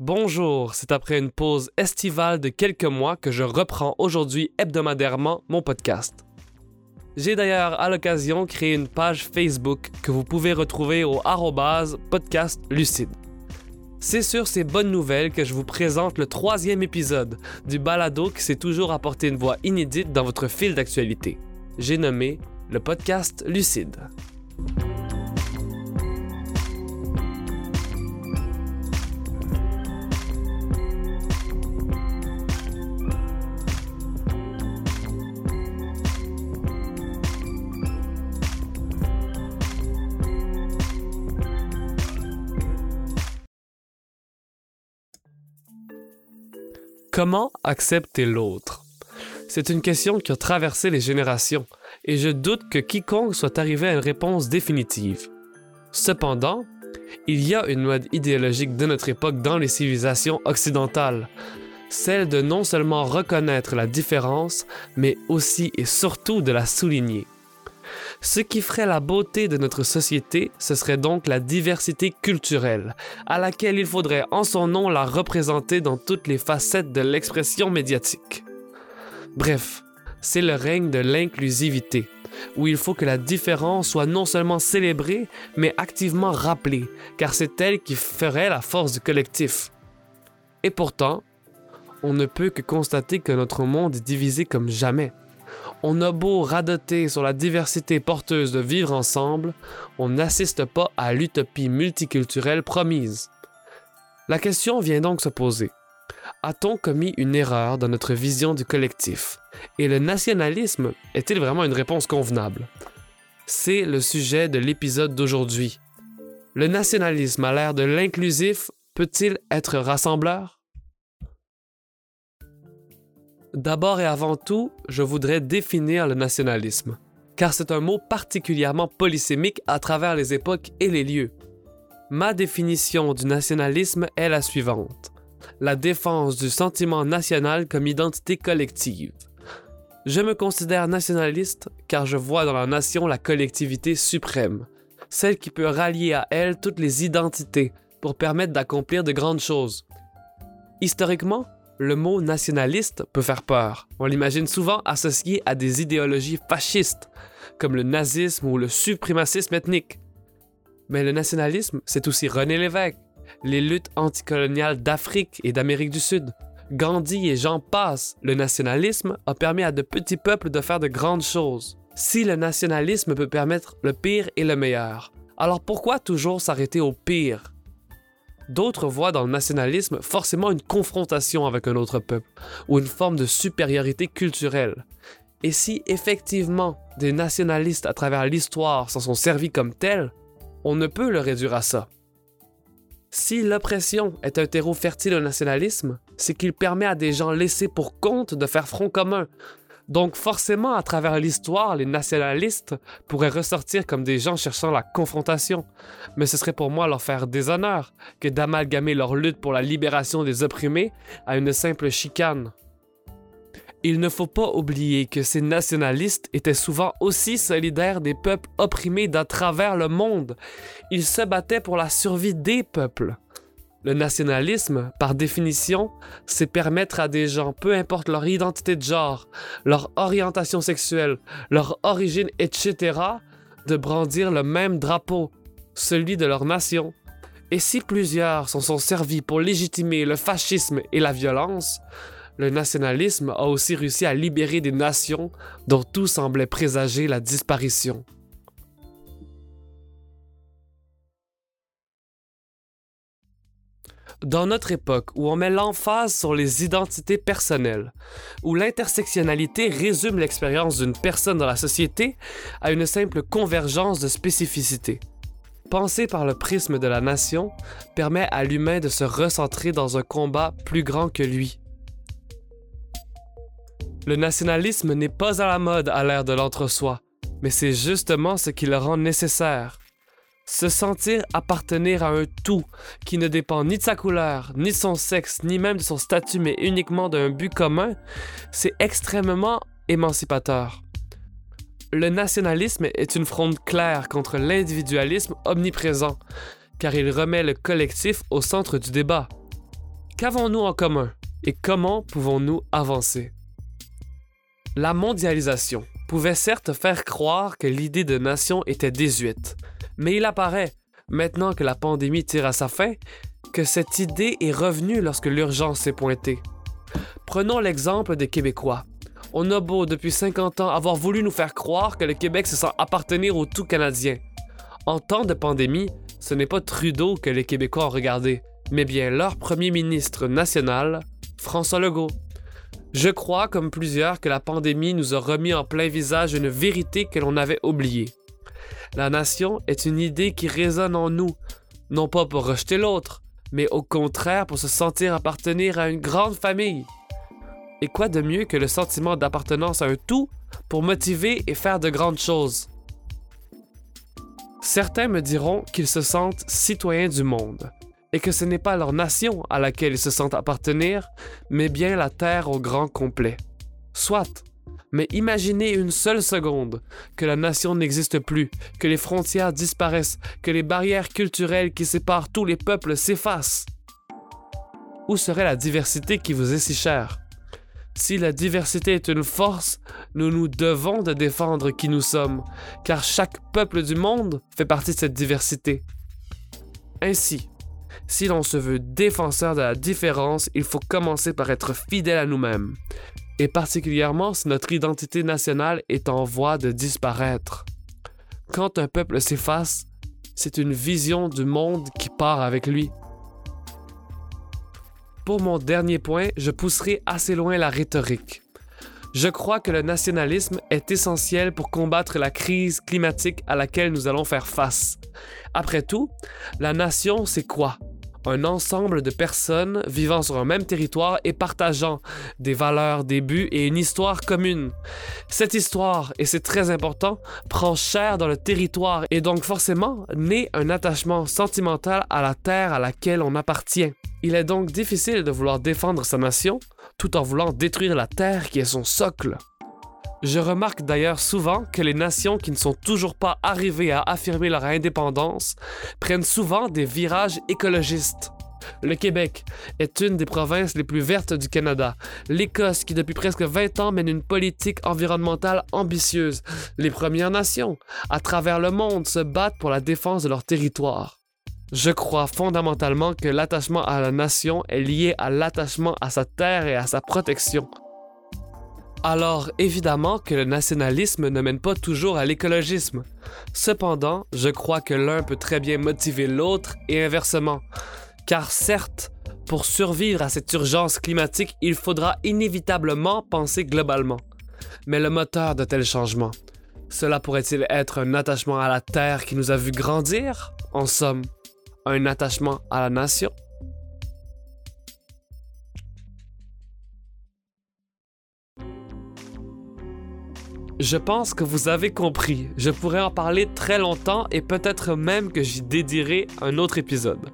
Bonjour, c'est après une pause estivale de quelques mois que je reprends aujourd'hui hebdomadairement mon podcast. J'ai d'ailleurs à l'occasion créé une page Facebook que vous pouvez retrouver au podcast lucide. C'est sur ces bonnes nouvelles que je vous présente le troisième épisode du balado qui s'est toujours apporté une voix inédite dans votre fil d'actualité. J'ai nommé le podcast Lucide. Comment accepter l'autre? C'est une question qui a traversé les générations, et je doute que quiconque soit arrivé à une réponse définitive. Cependant, il y a une mode idéologique de notre époque dans les civilisations occidentales, celle de non seulement reconnaître la différence, mais aussi et surtout de la souligner. Ce qui ferait la beauté de notre société, ce serait donc la diversité culturelle, à laquelle il faudrait en son nom la représenter dans toutes les facettes de l'expression médiatique. Bref, c'est le règne de l'inclusivité, où il faut que la différence soit non seulement célébrée, mais activement rappelée, car c'est elle qui ferait la force du collectif. Et pourtant, on ne peut que constater que notre monde est divisé comme jamais. On a beau radoter sur la diversité porteuse de vivre ensemble, on n'assiste pas à l'utopie multiculturelle promise. La question vient donc se poser. A-t-on commis une erreur dans notre vision du collectif? Et le nationalisme est-il vraiment une réponse convenable? C'est le sujet de l'épisode d'aujourd'hui. Le nationalisme à l'ère de l'inclusif peut-il être rassembleur? D'abord et avant tout, je voudrais définir le nationalisme, car c'est un mot particulièrement polysémique à travers les époques et les lieux. Ma définition du nationalisme est la suivante. La défense du sentiment national comme identité collective. Je me considère nationaliste car je vois dans la nation la collectivité suprême, celle qui peut rallier à elle toutes les identités pour permettre d'accomplir de grandes choses. Historiquement, le mot nationaliste peut faire peur. On l'imagine souvent associé à des idéologies fascistes, comme le nazisme ou le suprémacisme ethnique. Mais le nationalisme, c'est aussi René Lévesque, les luttes anticoloniales d'Afrique et d'Amérique du Sud. Gandhi et j'en passe, le nationalisme a permis à de petits peuples de faire de grandes choses. Si le nationalisme peut permettre le pire et le meilleur, alors pourquoi toujours s'arrêter au pire? D'autres voient dans le nationalisme forcément une confrontation avec un autre peuple ou une forme de supériorité culturelle. Et si effectivement des nationalistes à travers l'histoire s'en sont servis comme tels, on ne peut le réduire à ça. Si l'oppression est un terreau fertile au nationalisme, c'est qu'il permet à des gens laissés pour compte de faire front commun, donc forcément, à travers l'histoire, les nationalistes pourraient ressortir comme des gens cherchant la confrontation. Mais ce serait pour moi leur faire déshonneur que d'amalgamer leur lutte pour la libération des opprimés à une simple chicane. Il ne faut pas oublier que ces nationalistes étaient souvent aussi solidaires des peuples opprimés d'à travers le monde. Ils se battaient pour la survie des peuples. Le nationalisme, par définition, c'est permettre à des gens, peu importe leur identité de genre, leur orientation sexuelle, leur origine, etc., de brandir le même drapeau, celui de leur nation. Et si plusieurs s'en sont servis pour légitimer le fascisme et la violence, le nationalisme a aussi réussi à libérer des nations dont tout semblait présager la disparition. Dans notre époque où on met l'emphase sur les identités personnelles, où l'intersectionnalité résume l'expérience d'une personne dans la société à une simple convergence de spécificités. Penser par le prisme de la nation permet à l'humain de se recentrer dans un combat plus grand que lui. Le nationalisme n'est pas à la mode à l'ère de l'entre-soi, mais c'est justement ce qui le rend nécessaire. Se sentir appartenir à un tout qui ne dépend ni de sa couleur, ni son sexe, ni même de son statut, mais uniquement d'un but commun, c'est extrêmement émancipateur. Le nationalisme est une fronde claire contre l'individualisme omniprésent, car il remet le collectif au centre du débat. Qu'avons-nous en commun et comment pouvons-nous avancer? La mondialisation pouvait certes faire croire que l'idée de nation était désuète, mais il apparaît, maintenant que la pandémie tire à sa fin, que cette idée est revenue lorsque l'urgence s'est pointée. Prenons l'exemple des Québécois. On a beau depuis 50 ans avoir voulu nous faire croire que le Québec se sent appartenir au tout Canadien. En temps de pandémie, ce n'est pas Trudeau que les Québécois ont regardé, mais bien leur premier ministre national, François Legault. Je crois, comme plusieurs, que la pandémie nous a remis en plein visage une vérité que l'on avait oubliée. La nation est une idée qui résonne en nous, non pas pour rejeter l'autre, mais au contraire pour se sentir appartenir à une grande famille. Et quoi de mieux que le sentiment d'appartenance à un tout pour motiver et faire de grandes choses? Certains me diront qu'ils se sentent citoyens du monde, et que ce n'est pas leur nation à laquelle ils se sentent appartenir, mais bien la Terre au grand complet. Soit. Mais imaginez une seule seconde que la nation n'existe plus, que les frontières disparaissent, que les barrières culturelles qui séparent tous les peuples s'effacent. Où serait la diversité qui vous est si chère? Si la diversité est une force, nous nous devons de défendre qui nous sommes, car chaque peuple du monde fait partie de cette diversité. Ainsi, si l'on se veut défenseur de la différence, il faut commencer par être fidèle à nous-mêmes. Et particulièrement si notre identité nationale est en voie de disparaître. Quand un peuple s'efface, c'est une vision du monde qui part avec lui. Pour mon dernier point, je pousserai assez loin la rhétorique. Je crois que le nationalisme est essentiel pour combattre la crise climatique à laquelle nous allons faire face. Après tout, la nation, c'est quoi? Un ensemble de personnes vivant sur un même territoire et partageant des valeurs, des buts et une histoire commune. Cette histoire, et c'est très important, prend chair dans le territoire et donc forcément naît un attachement sentimental à la terre à laquelle on appartient. Il est donc difficile de vouloir défendre sa nation tout en voulant détruire la terre qui est son socle. Je remarque d'ailleurs souvent que les nations qui ne sont toujours pas arrivées à affirmer leur indépendance prennent souvent des virages écologistes. Le Québec est une des provinces les plus vertes du Canada. L'Écosse, qui depuis presque 20 ans mène une politique environnementale ambitieuse. Les Premières Nations, à travers le monde, se battent pour la défense de leur territoire. Je crois fondamentalement que l'attachement à la nation est lié à l'attachement à sa terre et à sa protection. Alors évidemment que le nationalisme ne mène pas toujours à l'écologisme. Cependant, je crois que l'un peut très bien motiver l'autre et inversement. Car certes, pour survivre à cette urgence climatique, il faudra inévitablement penser globalement. Mais le moteur de tels changements, cela pourrait-il être un attachement à la Terre qui nous a vu grandir? En somme, un attachement à la nation? Je pense que vous avez compris. Je pourrais en parler très longtemps et peut-être même que j'y dédierai un autre épisode.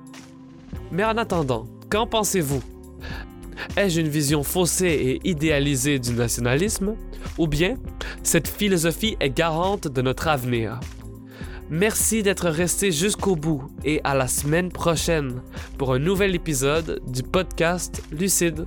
Mais en attendant, qu'en pensez-vous? Ai-je une vision faussée et idéalisée du nationalisme? Ou bien cette philosophie est garante de notre avenir? Merci d'être resté jusqu'au bout et à la semaine prochaine pour un nouvel épisode du podcast Lucide.